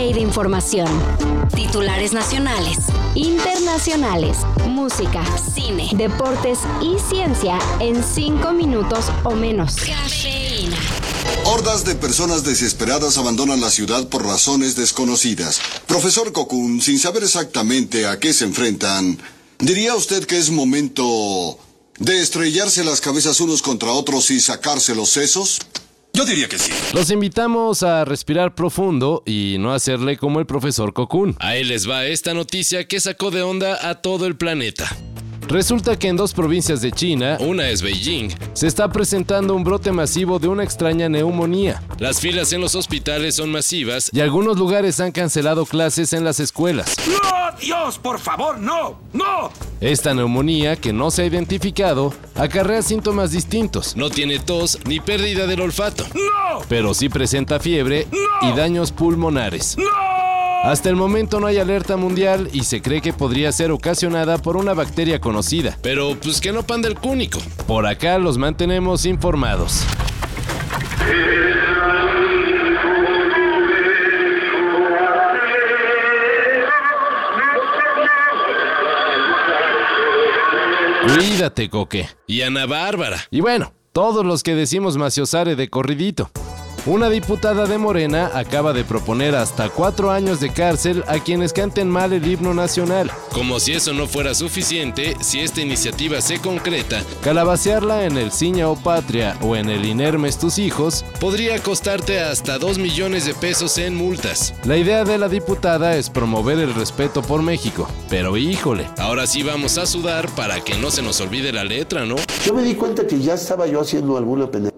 de información. Titulares nacionales, internacionales, música, cine, deportes y ciencia en 5 minutos o menos. Cafeína. Hordas de personas desesperadas abandonan la ciudad por razones desconocidas. Profesor Kokun, sin saber exactamente a qué se enfrentan, ¿diría usted que es momento de estrellarse las cabezas unos contra otros y sacarse los sesos? Yo diría que sí. Los invitamos a respirar profundo y no hacerle como el profesor Kokun. Ahí les va esta noticia que sacó de onda a todo el planeta. Resulta que en dos provincias de China, una es Beijing, se está presentando un brote masivo de una extraña neumonía. Las filas en los hospitales son masivas y algunos lugares han cancelado clases en las escuelas. ¡No, Dios, por favor, no! ¡No! Esta neumonía, que no se ha identificado, acarrea síntomas distintos. No tiene tos ni pérdida del olfato. ¡No! Pero sí presenta fiebre ¡No! y daños pulmonares. ¡No! Hasta el momento no hay alerta mundial y se cree que podría ser ocasionada por una bacteria conocida. Pero pues que no panda el cúnico. Por acá los mantenemos informados. Cuídate, Coque. Y Ana Bárbara. Y bueno, todos los que decimos maciosare de corridito. Una diputada de Morena acaba de proponer hasta cuatro años de cárcel a quienes canten mal el himno nacional. Como si eso no fuera suficiente, si esta iniciativa se concreta, calabacearla en el Ciña o Patria o en el Inermes tus hijos podría costarte hasta 2 millones de pesos en multas. La idea de la diputada es promover el respeto por México, pero híjole, ahora sí vamos a sudar para que no se nos olvide la letra, ¿no? Yo me di cuenta que ya estaba yo haciendo alguna pendejada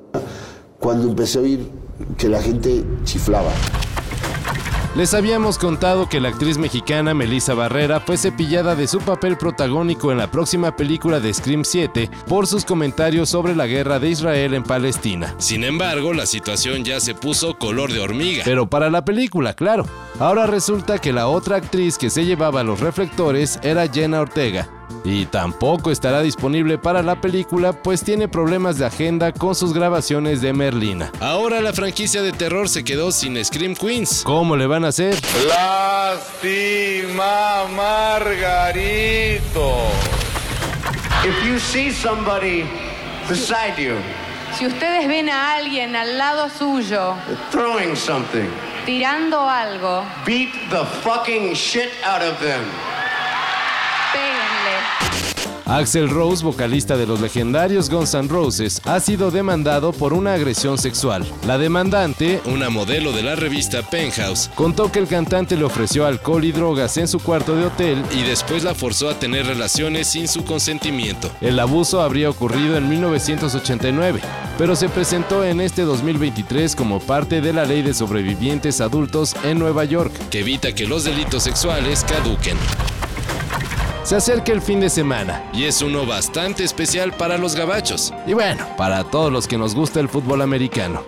cuando empecé a oír que la gente chiflaba. Les habíamos contado que la actriz mexicana Melissa Barrera fue cepillada de su papel protagónico en la próxima película de Scream 7 por sus comentarios sobre la guerra de Israel en Palestina. Sin embargo, la situación ya se puso color de hormiga. Pero para la película, claro. Ahora resulta que la otra actriz que se llevaba los reflectores era Jenna Ortega, y tampoco estará disponible para la película pues tiene problemas de agenda con sus grabaciones de Merlina. Ahora la franquicia de terror se quedó sin Scream Queens. ¿Cómo le van a hacer? Lástima, Margarito. If you see somebody beside you Si ustedes ven a alguien al lado suyo throwing something, tirando algo, beat the fucking shit out of them. Axel Rose, vocalista de los legendarios Guns N' Roses, ha sido demandado por una agresión sexual. La demandante, una modelo de la revista Penthouse, contó que el cantante le ofreció alcohol y drogas en su cuarto de hotel y después la forzó a tener relaciones sin su consentimiento. El abuso habría ocurrido en 1989, pero se presentó en este 2023 como parte de la ley de sobrevivientes adultos en Nueva York, que evita que los delitos sexuales caduquen. Se acerca el fin de semana. Y es uno bastante especial para los gabachos. Y bueno, para todos los que nos gusta el fútbol americano.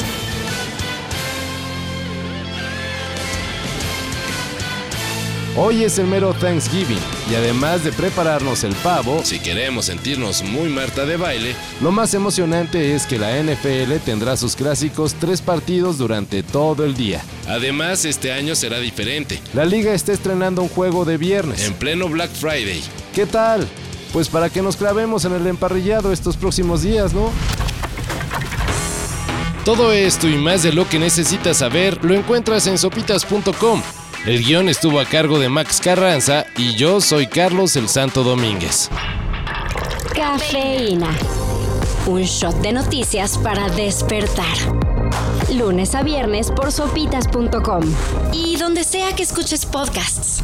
Hoy es el mero Thanksgiving y además de prepararnos el pavo, si queremos sentirnos muy Marta de baile, lo más emocionante es que la NFL tendrá sus clásicos tres partidos durante todo el día. Además, este año será diferente. La liga está estrenando un juego de viernes, en pleno Black Friday. ¿Qué tal? Pues para que nos clavemos en el emparrillado estos próximos días, ¿no? Todo esto y más de lo que necesitas saber lo encuentras en sopitas.com. El guion estuvo a cargo de Max Carranza y yo soy Carlos el Santo Domínguez. Cafeína. Un shot de noticias para despertar. Lunes a viernes por sopitas.com. Y donde sea que escuches podcasts.